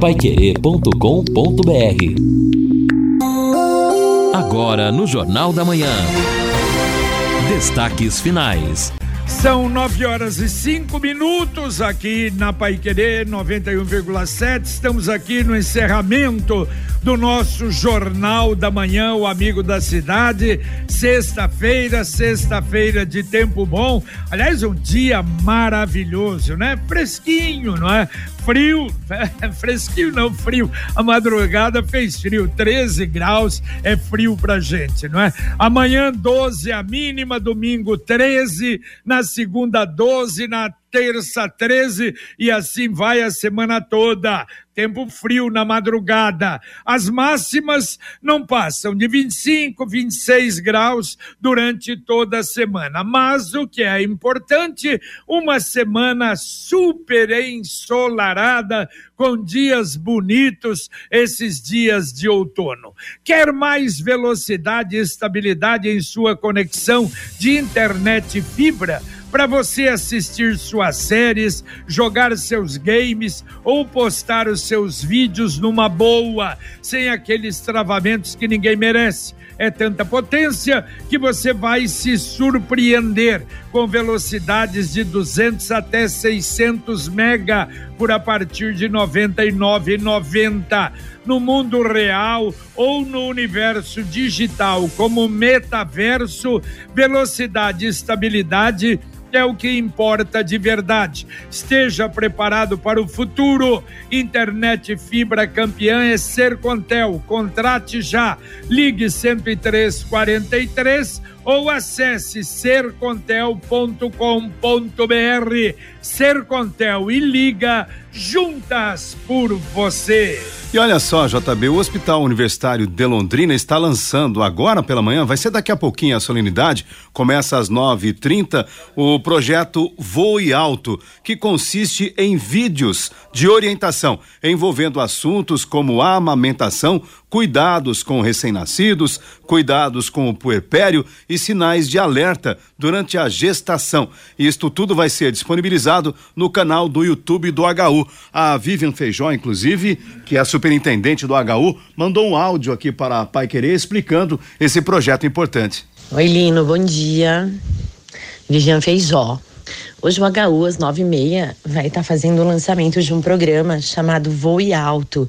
paiquerê.com.br Agora no Jornal da Manhã. Destaques finais. São nove horas e cinco minutos aqui na Paiquerê 91,7. Estamos aqui no encerramento do nosso Jornal da Manhã, o Amigo da Cidade. Sexta-feira, sexta-feira de tempo bom. Aliás, um dia maravilhoso, né? Fresquinho, não é? Frio, fresquinho não, frio. A madrugada fez frio, 13 graus é frio pra gente, não é? Amanhã 12 a mínima, domingo 13, na segunda 12, na terça 13 e assim vai a semana toda. Tempo frio na madrugada. As máximas não passam de 25, 26 graus durante toda a semana. Mas o que é importante, uma semana super ensolarada, com dias bonitos, esses dias de outono. Quer mais velocidade e estabilidade em sua conexão de internet fibra? para você assistir suas séries, jogar seus games ou postar os seus vídeos numa boa, sem aqueles travamentos que ninguém merece. É tanta potência que você vai se surpreender com velocidades de 200 até 600 mega por a partir de 99,90 no mundo real ou no universo digital, como metaverso, velocidade e estabilidade é o que importa de verdade. Esteja preparado para o futuro. Internet fibra campeã é Sercontel. Contrate já. Ligue 10343 ou acesse sercontel.com.br. Sercontel e liga juntas por você. E olha só, JB, o Hospital Universitário de Londrina está lançando agora pela manhã, vai ser daqui a pouquinho a solenidade, começa às nove e trinta, o projeto Voe Alto, que consiste em vídeos de orientação envolvendo assuntos como amamentação, cuidados com recém-nascidos, cuidados com o puerpério e sinais de alerta durante a gestação. Isto tudo vai ser disponibilizado no canal do YouTube do HU. A Vivian Feijó, inclusive, que é a superintendente do HU, mandou um áudio aqui para a Pai Querer explicando esse projeto importante. Oi, Lino, bom dia. Vivian Feijó. Hoje o HU, às nove e meia, vai estar tá fazendo o lançamento de um programa chamado Voe Alto,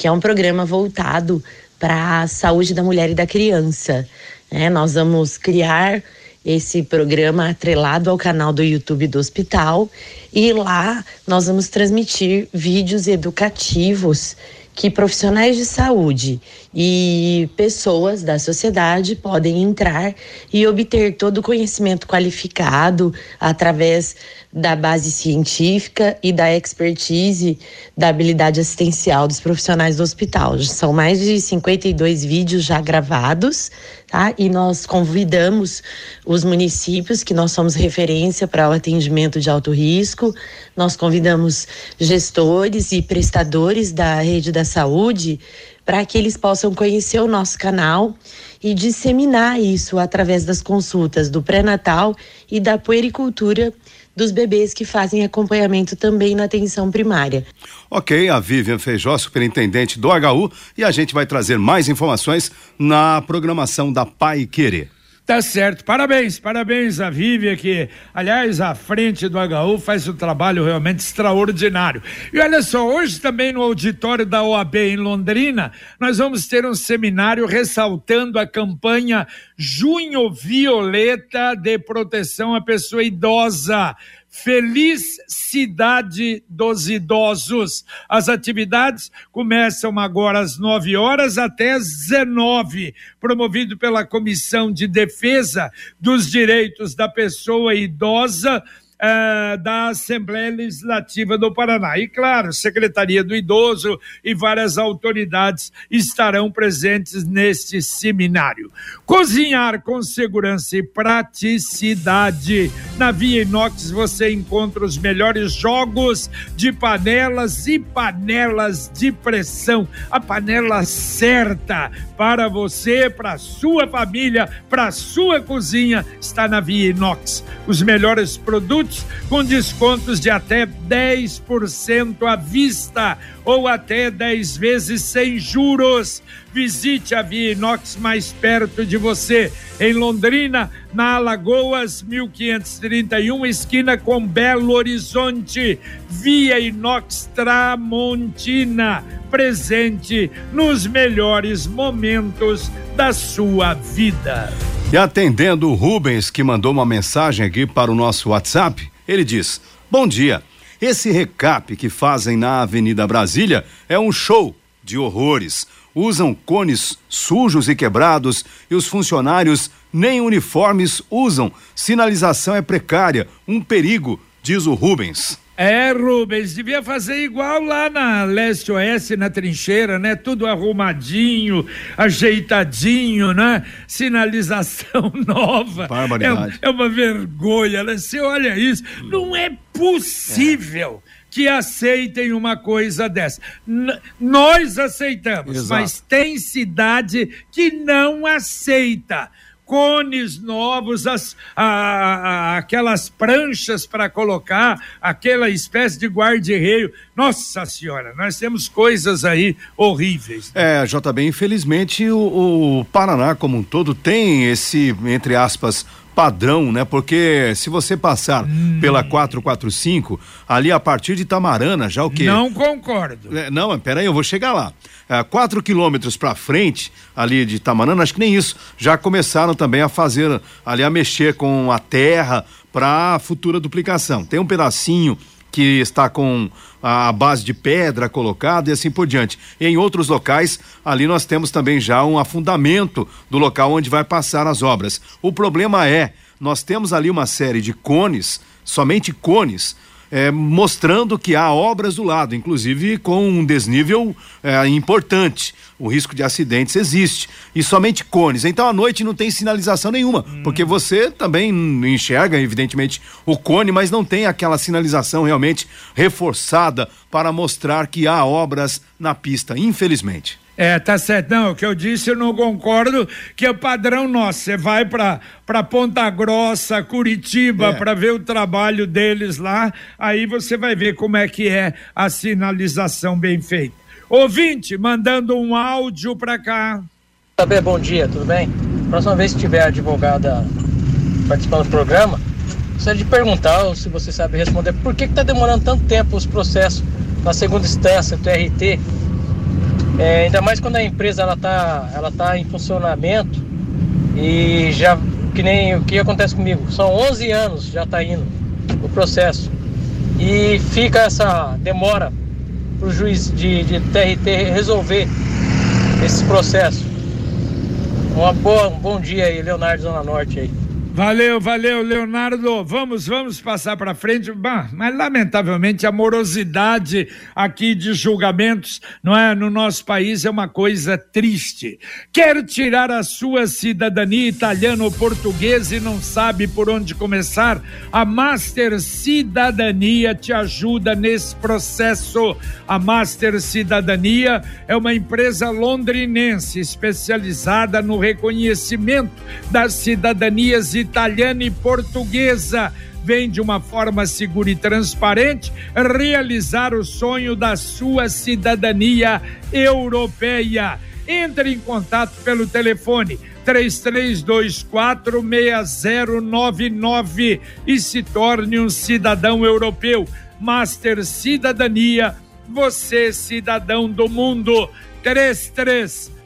que é um programa voltado para a saúde da mulher e da criança. É, nós vamos criar esse programa atrelado ao canal do YouTube do hospital e lá nós vamos transmitir vídeos educativos que profissionais de saúde e pessoas da sociedade podem entrar e obter todo o conhecimento qualificado através da base científica e da expertise da habilidade assistencial dos profissionais do hospital. São mais de 52 vídeos já gravados, tá? E nós convidamos os municípios que nós somos referência para o atendimento de alto risco, nós convidamos gestores e prestadores da rede da saúde para que eles possam conhecer o nosso canal e disseminar isso através das consultas do pré-natal e da puericultura dos bebês que fazem acompanhamento também na atenção primária. Ok, a Vivian Feijó, superintendente do HU, e a gente vai trazer mais informações na programação da Pai Querer. Tá certo. Parabéns, parabéns a Vivian, que, aliás, à frente do HU faz um trabalho realmente extraordinário. E olha só, hoje também no auditório da OAB em Londrina, nós vamos ter um seminário ressaltando a campanha Junho Violeta de Proteção à Pessoa Idosa. Feliz Cidade dos Idosos. As atividades começam agora às 9 horas até às 19, promovido pela Comissão de Defesa dos Direitos da Pessoa Idosa uh, da Assembleia Legislativa do Paraná. E, claro, Secretaria do Idoso e várias autoridades estarão presentes neste seminário. Cozinhar com segurança e praticidade. Na Via Inox você encontra os melhores jogos de panelas e panelas de pressão. A panela certa para você, para sua família, para sua cozinha está na Via Inox. Os melhores produtos produtos com descontos de até 10% à vista ou até 10 vezes sem juros. Visite a Via Inox mais perto de você, em Londrina, na Alagoas 1531, esquina com Belo Horizonte. Via Inox Tramontina, presente nos melhores momentos da sua vida. E atendendo o Rubens, que mandou uma mensagem aqui para o nosso WhatsApp, ele diz: Bom dia. Esse recap que fazem na Avenida Brasília é um show de horrores. Usam cones sujos e quebrados e os funcionários nem uniformes usam. Sinalização é precária, um perigo, diz o Rubens. É, Rubens, devia fazer igual lá na leste-oeste, na trincheira, né? Tudo arrumadinho, ajeitadinho, né? Sinalização nova. Barbaridade. É, é uma vergonha, né? Você olha isso, não é possível. É que aceitem uma coisa dessa. N nós aceitamos, Exato. mas tem cidade que não aceita cones novos, as, a, a, aquelas pranchas para colocar, aquela espécie de guarda-reio. Nossa Senhora, nós temos coisas aí horríveis. É, JB, infelizmente o, o Paraná como um todo tem esse, entre aspas, padrão, né? Porque se você passar hum. pela 445, ali a partir de Tamarana, já o quê? Não concordo. É, não, peraí, eu vou chegar lá. É, quatro quilômetros para frente, ali de Tamarana, acho que nem isso, já começaram também a fazer, ali a mexer com a terra para futura duplicação. Tem um pedacinho que está com a base de pedra colocada e assim por diante. Em outros locais, ali nós temos também já um afundamento do local onde vai passar as obras. O problema é, nós temos ali uma série de cones, somente cones, é, mostrando que há obras do lado, inclusive com um desnível é, importante. O risco de acidentes existe. E somente cones. Então à noite não tem sinalização nenhuma, hum. porque você também enxerga, evidentemente, o cone, mas não tem aquela sinalização realmente reforçada para mostrar que há obras na pista, infelizmente. É, tá certo. Não, o que eu disse eu não concordo, que é o padrão nosso. Você vai para para Ponta Grossa, Curitiba, é. para ver o trabalho deles lá, aí você vai ver como é que é a sinalização bem feita. Ouvinte, mandando um áudio para cá. Saber, bom dia, tudo bem? Próxima vez que tiver advogada participando do programa, gostaria de perguntar, ou se você sabe responder, por que está demorando tanto tempo os processos na segunda instância, TRT, é, ainda mais quando a empresa ela tá, ela tá em funcionamento e já que nem o que acontece comigo, são 11 anos já está indo o processo e fica essa demora para o juiz de, de TRT resolver esse processo. Uma boa, um bom dia aí, Leonardo Zona Norte aí. Valeu, valeu, Leonardo. Vamos, vamos passar para frente. Bah, mas lamentavelmente a morosidade aqui de julgamentos, não é, no nosso país é uma coisa triste. Quer tirar a sua cidadania italiana ou portuguesa e não sabe por onde começar? A Master Cidadania te ajuda nesse processo. A Master Cidadania é uma empresa londrinense especializada no reconhecimento das cidadanias italiana e portuguesa vem de uma forma segura e transparente realizar o sonho da sua cidadania europeia. Entre em contato pelo telefone 33246099 e se torne um cidadão europeu. Master Cidadania, você cidadão do mundo. 33246099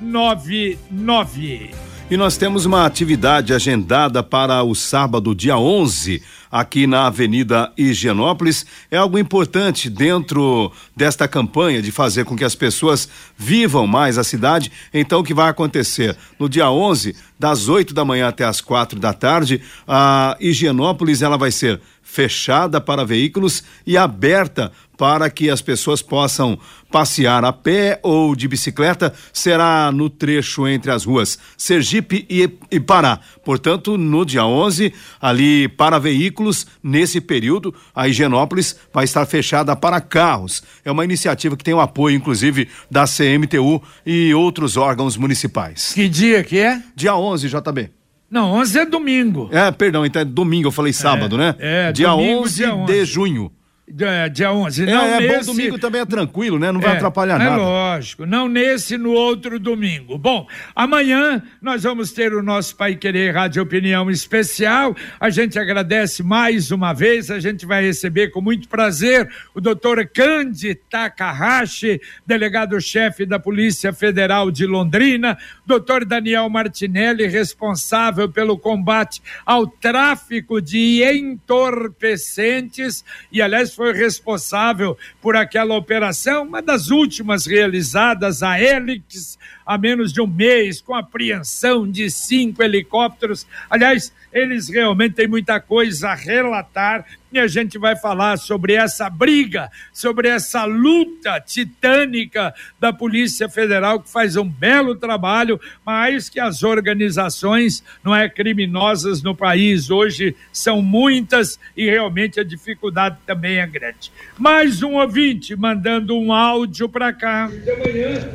99. E nós temos uma atividade agendada para o sábado, dia 11, aqui na Avenida Higienópolis. É algo importante dentro desta campanha de fazer com que as pessoas vivam mais a cidade. Então, o que vai acontecer? No dia 11, das 8 da manhã até as quatro da tarde, a Higienópolis ela vai ser fechada para veículos e aberta para que as pessoas possam passear a pé ou de bicicleta será no trecho entre as ruas Sergipe e, e Pará. Portanto, no dia 11, ali para veículos, nesse período, a Higienópolis vai estar fechada para carros. É uma iniciativa que tem o apoio, inclusive, da CMTU e outros órgãos municipais. Que dia que é? Dia 11, JB. Não, 11 é domingo. É, perdão, então é domingo, eu falei sábado, é, né? É, dia, domingo, 11 dia 11 de junho. É, dia 11. É, não é nesse... bom domingo também é tranquilo, né? Não vai É, atrapalhar é nada. lógico, não nesse, no outro domingo. Bom, amanhã nós vamos ter o nosso Pai Querer Rádio Opinião Especial. A gente agradece mais uma vez, a gente vai receber com muito prazer o doutor Kandi Takahashi, delegado-chefe da Polícia Federal de Londrina, doutor Daniel Martinelli, responsável pelo combate ao tráfico de entorpecentes e, aliás, foi responsável por aquela operação, uma das últimas realizadas, a Helix, há menos de um mês, com apreensão de cinco helicópteros. Aliás, eles realmente têm muita coisa a relatar e a gente vai falar sobre essa briga, sobre essa luta titânica da Polícia Federal, que faz um belo trabalho, mas que as organizações não é criminosas no país hoje são muitas e realmente a dificuldade também é grande. Mais um ouvinte mandando um áudio para cá.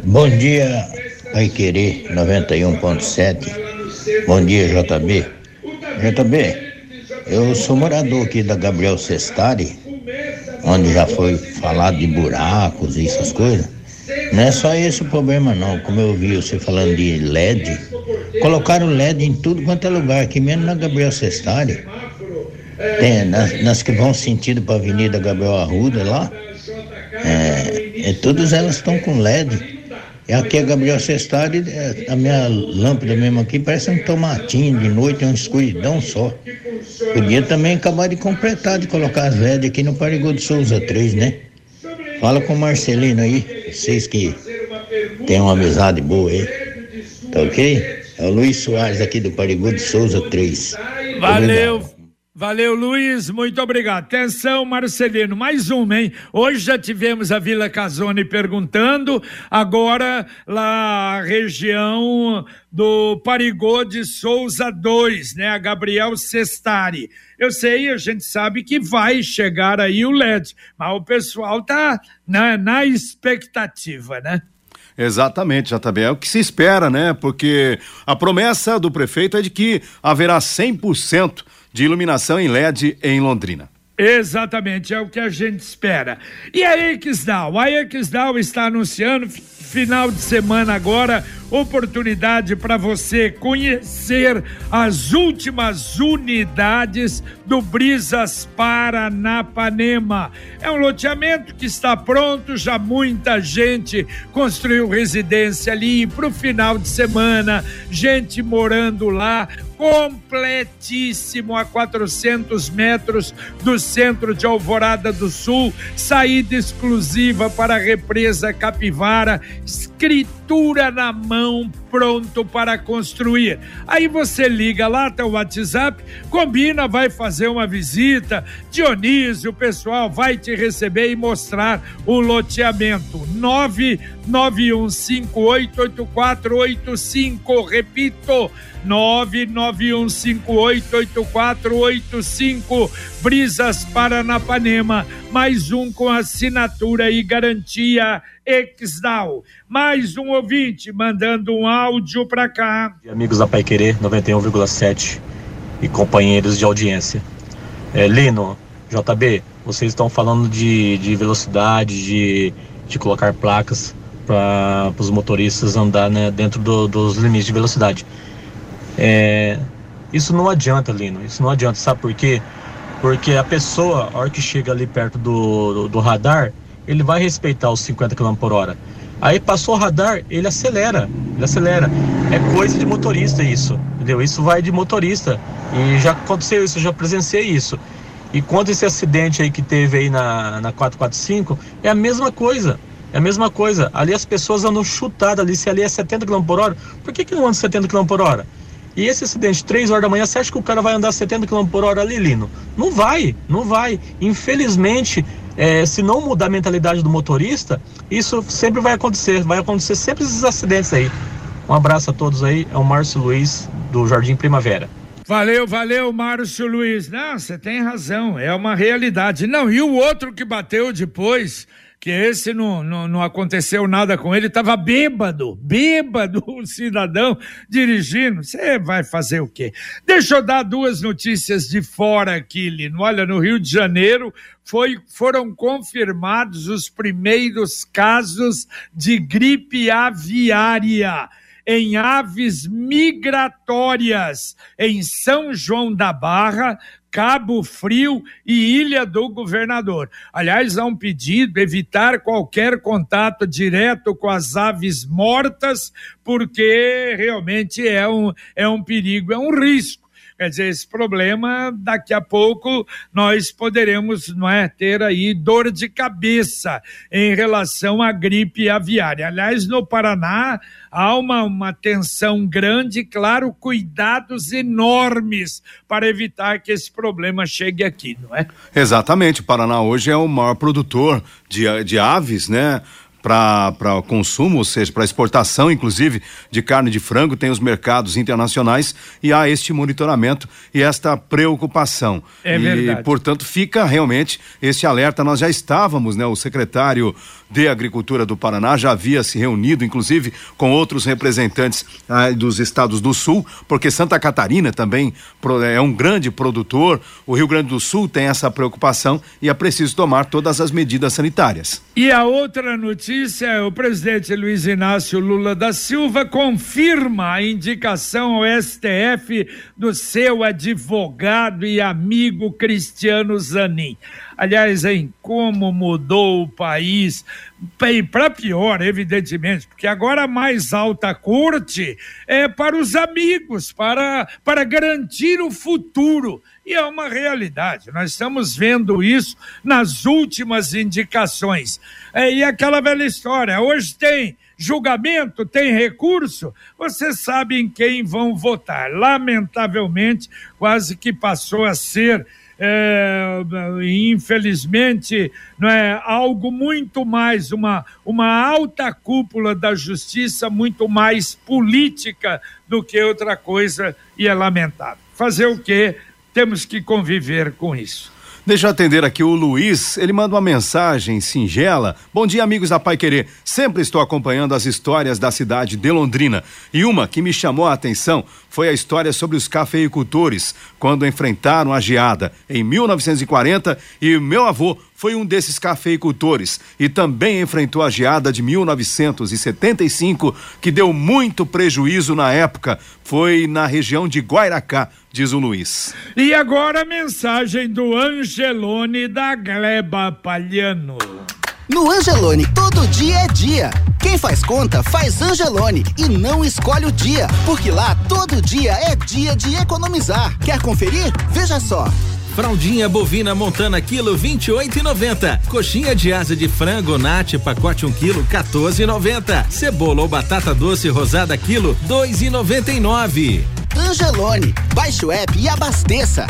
Bom dia, Pai Querer 91.7. Bom dia, JB. JB, eu sou morador aqui da Gabriel Sestari, onde já foi falado de buracos e essas coisas. Não é só esse o problema não, como eu vi você falando de LED. Colocaram LED em tudo quanto é lugar, aqui mesmo na Gabriel Sestari. Tem, nas, nas que vão sentido para a Avenida Gabriel Arruda lá. É, é, todas elas estão com LED. E aqui a Gabriel Sestari, é, a minha lâmpada mesmo aqui parece um tomatinho de noite, é uma escuridão só. Podia também acabar de completar, de colocar as LED aqui no Parigô de Souza 3, né? Fala com o Marcelino aí, vocês que têm uma amizade boa aí. Tá ok? É o Luiz Soares aqui do Parigô de Souza 3. Valeu. Valeu, Luiz, muito obrigado. Atenção, Marcelino, mais uma, hein? Hoje já tivemos a Vila Casone perguntando, agora lá região do Parigô de Souza 2, né? A Gabriel Sestari. Eu sei, a gente sabe que vai chegar aí o LED, mas o pessoal tá na, na expectativa, né? Exatamente, JB. É o que se espera, né? Porque a promessa do prefeito é de que haverá 100% de iluminação em LED em Londrina. Exatamente, é o que a gente espera. E a Exdal? A Exdal está anunciando final de semana agora, oportunidade para você conhecer as últimas unidades do Brisas Paranapanema. É um loteamento que está pronto, já muita gente construiu residência ali para o final de semana, gente morando lá, completíssimo a 400 metros do centro de Alvorada do Sul, saída exclusiva para a represa Capivara, Good eat. Escritura na mão, pronto para construir. Aí você liga lá, tá o WhatsApp, combina, vai fazer uma visita, Dionísio, o pessoal vai te receber e mostrar o loteamento. 991588485, repito, 991588485 Brisas Paranapanema, mais um com assinatura e garantia Exdal. Mais um ouvinte mandando um áudio para cá. Amigos da Pai Querer 91,7 e companheiros de audiência. É, Lino, JB, vocês estão falando de, de velocidade, de, de colocar placas para os motoristas andar né, dentro do, dos limites de velocidade. É, isso não adianta, Lino, isso não adianta, sabe por quê? Porque a pessoa, a hora que chega ali perto do, do, do radar, ele vai respeitar os 50 km por hora. Aí passou o radar, ele acelera, ele acelera. É coisa de motorista isso, entendeu? Isso vai de motorista. E já aconteceu isso, já presenciei isso. E quanto esse acidente aí que teve aí na, na 445, é a mesma coisa. É a mesma coisa. Ali as pessoas andam chutadas ali. Se ali é 70 km por hora, por que, que não anda 70 km por hora? E esse acidente, 3 horas da manhã, você acha que o cara vai andar 70 km por hora ali, Lino? Não vai, não vai. Infelizmente, é, se não mudar a mentalidade do motorista, isso sempre vai acontecer. Vai acontecer sempre esses acidentes aí. Um abraço a todos aí. É o Márcio Luiz, do Jardim Primavera. Valeu, valeu, Márcio Luiz. Não, você tem razão, é uma realidade. Não, e o outro que bateu depois, que esse não, não, não aconteceu nada com ele, estava bêbado, bêbado o cidadão dirigindo. Você vai fazer o quê? Deixa eu dar duas notícias de fora aqui, Lino. Olha, no Rio de Janeiro foi, foram confirmados os primeiros casos de gripe aviária em aves migratórias em São João da Barra, Cabo Frio e Ilha do Governador. Aliás, há um pedido evitar qualquer contato direto com as aves mortas, porque realmente é um, é um perigo, é um risco. Quer dizer, esse problema, daqui a pouco nós poderemos não é, ter aí dor de cabeça em relação à gripe aviária. Aliás, no Paraná há uma, uma tensão grande, claro, cuidados enormes para evitar que esse problema chegue aqui, não é? Exatamente. O Paraná hoje é o maior produtor de, de aves, né? Para consumo, ou seja, para exportação, inclusive, de carne de frango, tem os mercados internacionais e há este monitoramento e esta preocupação. É e, verdade. portanto, fica realmente este alerta. Nós já estávamos, né? O secretário de Agricultura do Paraná já havia se reunido, inclusive, com outros representantes ah, dos estados do Sul, porque Santa Catarina também é um grande produtor, o Rio Grande do Sul tem essa preocupação e é preciso tomar todas as medidas sanitárias. E a outra notícia é o presidente Luiz Inácio Lula da Silva confirma a indicação ao STF do seu advogado e amigo Cristiano Zanin. Aliás, em como mudou o país, para pior, evidentemente, porque agora a mais alta corte é para os amigos, para, para garantir o futuro. E é uma realidade, nós estamos vendo isso nas últimas indicações. É, e aquela velha história, hoje tem julgamento, tem recurso, vocês sabem quem vão votar. Lamentavelmente, quase que passou a ser é, infelizmente, não é algo muito mais, uma, uma alta cúpula da justiça, muito mais política do que outra coisa, e é lamentável. Fazer o quê? Temos que conviver com isso. Deixa eu atender aqui o Luiz. Ele manda uma mensagem singela. Bom dia, amigos da Pai Querer. Sempre estou acompanhando as histórias da cidade de Londrina. E uma que me chamou a atenção foi a história sobre os cafeicultores, quando enfrentaram a geada em 1940 e meu avô foi um desses cafeicultores e também enfrentou a geada de 1975, que deu muito prejuízo na época. Foi na região de Guairacá, diz o Luiz. E agora a mensagem do Angelone da Gleba Palhano. No Angelone, todo dia é dia. Quem faz conta, faz Angelone e não escolhe o dia, porque lá todo dia é dia de economizar. Quer conferir? Veja só. Fraldinha bovina montana quilo 28,90. Coxinha de asa de frango nate pacote 1 um quilo 14,90. Cebola ou batata doce rosada quilo 2,99. Angelone, baixe o app e abasteça.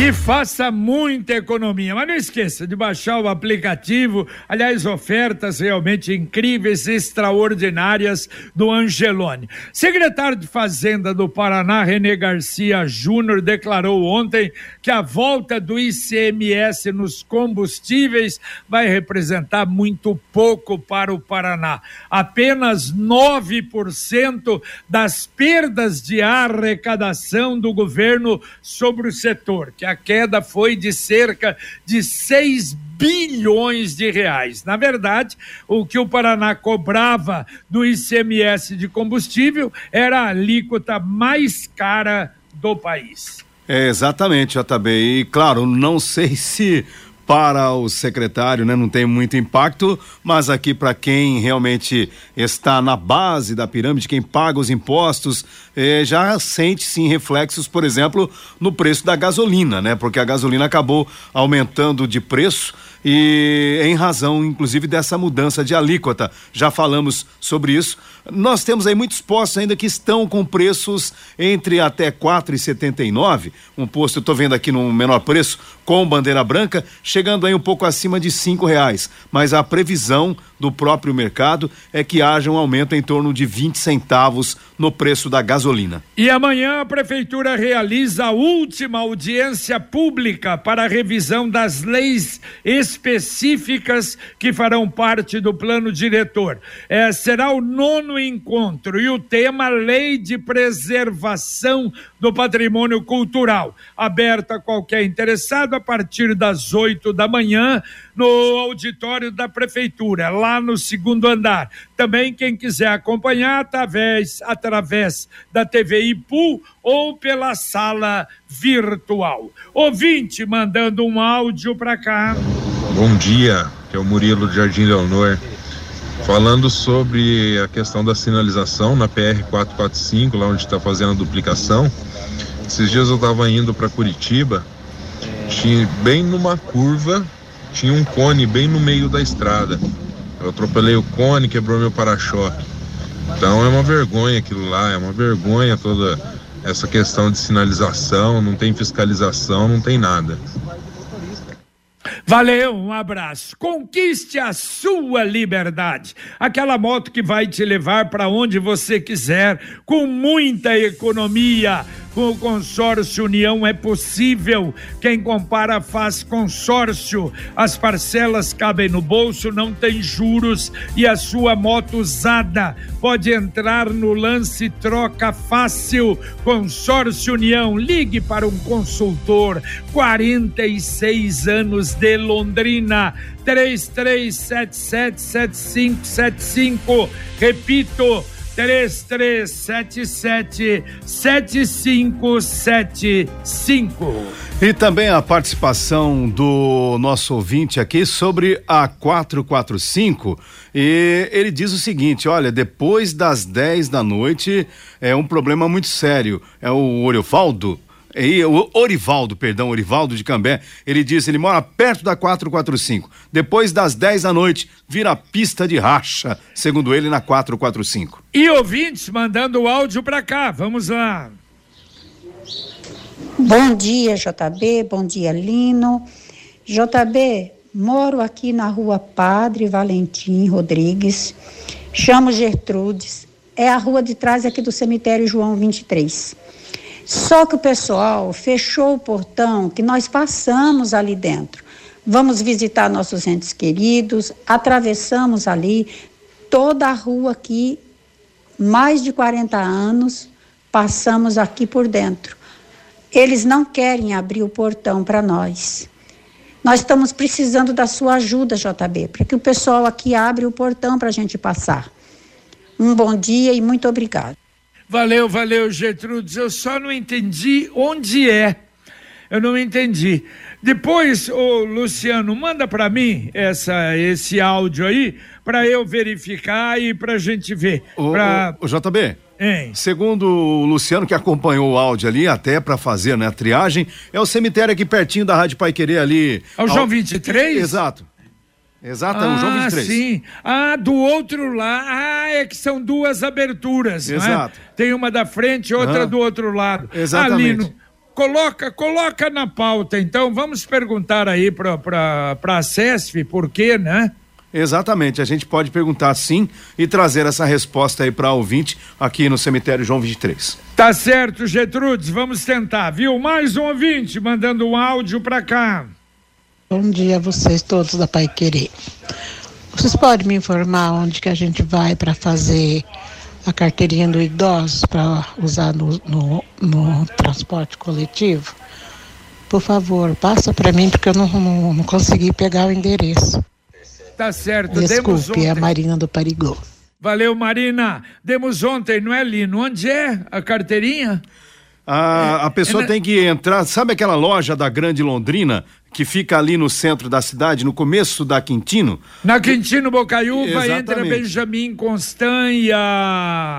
E faça muita economia. Mas não esqueça de baixar o aplicativo. Aliás, ofertas realmente incríveis, extraordinárias do Angelone. Secretário de Fazenda do Paraná, René Garcia Júnior, declarou ontem que a volta do ICMS nos combustíveis vai representar muito pouco para o Paraná. Apenas 9% das perdas de arrecadação do governo sobre o setor, que a queda foi de cerca de 6 bilhões de reais. Na verdade, o que o Paraná cobrava do ICMS de combustível era a alíquota mais cara do país. É, exatamente, JB. E claro, não sei se para o secretário, né, não tem muito impacto, mas aqui para quem realmente está na base da pirâmide, quem paga os impostos, eh, já sente sim reflexos, por exemplo, no preço da gasolina, né? Porque a gasolina acabou aumentando de preço e em razão, inclusive, dessa mudança de alíquota. Já falamos sobre isso. Nós temos aí muitos postos ainda que estão com preços entre até quatro e setenta. Um posto, eu estou vendo aqui no menor preço, com bandeira branca, chega chegando aí um pouco acima de cinco reais. Mas a previsão do próprio mercado é que haja um aumento em torno de 20 centavos no preço da gasolina. E amanhã a prefeitura realiza a última audiência pública para a revisão das leis que farão parte do plano diretor. É, será o nono encontro e o tema Lei de Preservação do Patrimônio Cultural. Aberta a qualquer interessado a partir das 8 da manhã no auditório da prefeitura, lá no segundo andar. Também quem quiser acompanhar através, através da TVI Pool ou pela sala virtual. Ouvinte mandando um áudio para cá. Bom dia, que é o Murilo de Jardim Leonor. Falando sobre a questão da sinalização na PR 445, lá onde está fazendo a duplicação. Esses dias eu estava indo para Curitiba, tinha bem numa curva tinha um cone bem no meio da estrada. Eu atropelei o cone, quebrou meu para-choque. Então é uma vergonha aquilo lá, é uma vergonha toda essa questão de sinalização, não tem fiscalização, não tem nada. Valeu, um abraço. Conquiste a sua liberdade. Aquela moto que vai te levar para onde você quiser, com muita economia. Com o consórcio União é possível. Quem compara faz consórcio. As parcelas cabem no bolso, não tem juros e a sua moto usada pode entrar no lance troca fácil. Consórcio União, ligue para um consultor. 46 anos de Londrina. 33777575. Repito, 3377 7575. E também a participação do nosso ouvinte aqui sobre a 445. E ele diz o seguinte: olha, depois das 10 da noite é um problema muito sério. É o Oriovaldo e o Orivaldo, perdão, Orivaldo de Cambé, ele disse, ele mora perto da 445. Depois das 10 da noite, vira pista de racha, segundo ele, na 445. E ouvintes mandando o áudio para cá, vamos lá. Bom dia, JB, bom dia, Lino. JB, moro aqui na rua Padre Valentim Rodrigues, chamo Gertrudes, é a rua de trás aqui do cemitério João 23. Só que o pessoal fechou o portão que nós passamos ali dentro. Vamos visitar nossos entes queridos, atravessamos ali toda a rua aqui, mais de 40 anos, passamos aqui por dentro. Eles não querem abrir o portão para nós. Nós estamos precisando da sua ajuda, JB, para que o pessoal aqui abra o portão para a gente passar. Um bom dia e muito obrigado. Valeu, valeu, Gertrudes. Eu só não entendi onde é. Eu não entendi. Depois, o Luciano, manda para mim essa, esse áudio aí para eu verificar e para a gente ver. O, pra... o, o JB. Hein? Segundo o Luciano, que acompanhou o áudio ali, até para fazer né, a triagem, é o cemitério aqui pertinho da Rádio Pai Querer ali. É o João 23? Exato. Exato, ah, é o João 23. sim. Ah, do outro lado. Ah, é que são duas aberturas. Exato. É? Tem uma da frente e outra Ah. do outro lado. Exatamente. Alino, coloca, coloca na pauta, então. Vamos perguntar aí para a CESF por quê, né? Exatamente, a gente pode perguntar sim e trazer essa resposta aí para ouvinte aqui no cemitério João 23. Tá certo, Getrudes, vamos tentar, viu? Mais um ouvinte mandando um áudio para cá. Bom dia a vocês todos da Pai Querer. Vocês podem me informar onde que a gente vai para fazer a carteirinha do idoso para usar no, no, no transporte coletivo? Por favor, passa para mim porque eu não, não, não consegui pegar o endereço. Tá certo, demos Desculpe, é a. Marina do Parigô. Valeu, Marina. Demos ontem, não é, Lino? Onde é a carteirinha? A, a pessoa é, né? tem que entrar, sabe aquela loja da Grande Londrina que fica ali no centro da cidade, no começo da Quintino? Na Quintino Bocaiúva entra. Benjamin Constanha.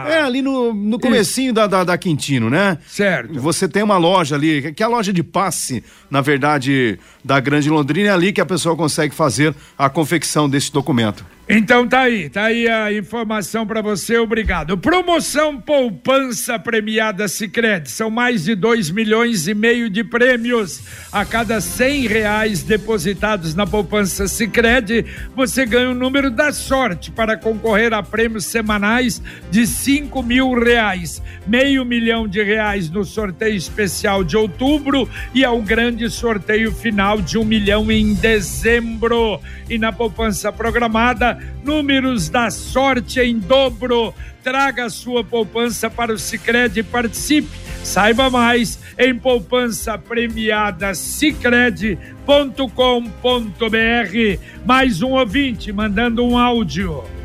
É, ali no, no comecinho da, da, da Quintino, né? Certo. Você tem uma loja ali, que é a loja de passe, na verdade, da Grande Londrina, é ali que a pessoa consegue fazer a confecção desse documento. Então tá aí, tá aí a informação para você, obrigado. Promoção Poupança Premiada Sicredi são mais de 2 milhões e meio de prêmios. A cada cem reais depositados na Poupança Sicredi, você ganha o número da sorte para concorrer a prêmios semanais de 5 mil reais, meio milhão de reais no sorteio especial de outubro e ao grande sorteio final de um milhão em dezembro. E na poupança programada números da sorte em dobro. Traga sua poupança para o Sicredi e participe. Saiba mais em poupança premiada sicredi.com.br. Mais um ouvinte mandando um áudio.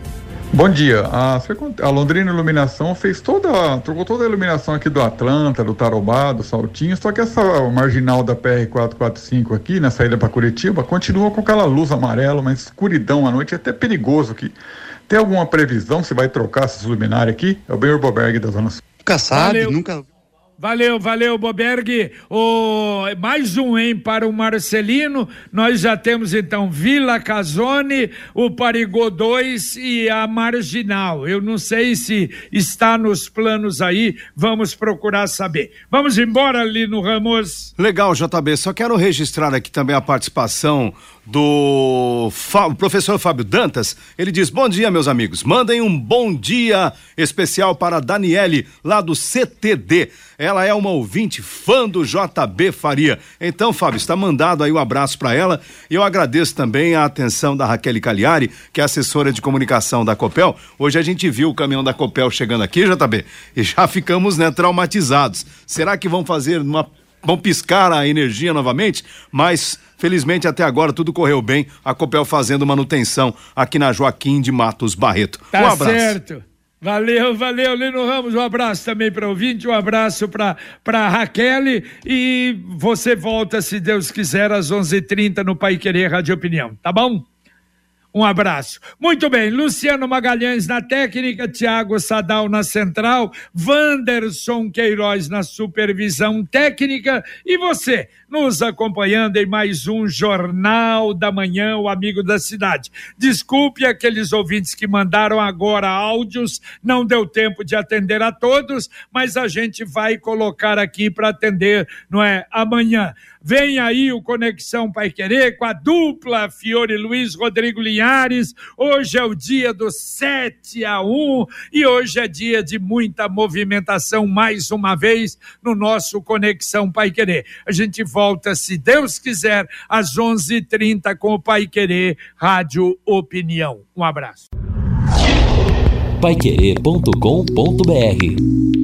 Bom dia. A, a, Londrina Iluminação fez toda, trocou toda a iluminação aqui do Atlanta, do Tarobá, do Saltinho, só que essa marginal da PR 445 aqui, na saída para Curitiba, continua com aquela luz amarela, uma escuridão à noite, é até perigoso aqui. Tem alguma previsão se vai trocar essas luminárias aqui? É o Ben Urboberg da Zona Sul. Nunca sabe, Valeu. nunca Valeu, valeu, Boberg. O, mais um, hein, para o Marcelino. Nós já temos então Vila Casone, o Parigô 2 e a Marginal. Eu não sei se está nos planos aí, vamos procurar saber. Vamos embora, Lino Ramos. Legal, JB. Só quero registrar aqui também a participação do professor Fábio Dantas. Ele diz: Bom dia, meus amigos. Mandem um bom dia especial para a Daniele, lá do CTD. Ela é uma ouvinte fã do JB Faria. Então, Fábio, está mandado aí um abraço para ela. E eu agradeço também a atenção da Raquel Cagliari, que é assessora de comunicação da Copel. Hoje a gente viu o caminhão da Copel chegando aqui, JB, e já ficamos né, traumatizados. Será que vão fazer uma vão piscar a energia novamente, mas felizmente até agora tudo correu bem. A Copel fazendo manutenção aqui na Joaquim de Matos Barreto. Tá um abraço. certo. Valeu, valeu, Lino Ramos. Um abraço também para o ouvinte, um abraço para Raquel e você volta, se Deus quiser, às 11:30 h 30 no Pai Querer Rádio Opinião, tá bom? Um abraço. Muito bem, Luciano Magalhães na técnica, Tiago Sadal na central, Wanderson Queiroz na supervisão técnica e você nos acompanhando em mais um Jornal da Manhã, o Amigo da Cidade. Desculpe aqueles ouvintes que mandaram agora áudios, não deu tempo de atender a todos, mas a gente vai colocar aqui para atender, não é? Amanhã. Vem aí o Conexão Pai Querer com a dupla Fiore Luiz Rodrigo Linhares. Hoje é o dia do 7 a 1 e hoje é dia de muita movimentação mais uma vez no nosso Conexão Pai Querer. A gente volta, se Deus quiser, às 11:30 com o Pai Querer Rádio Opinião. Um abraço. Paiquerê.com.br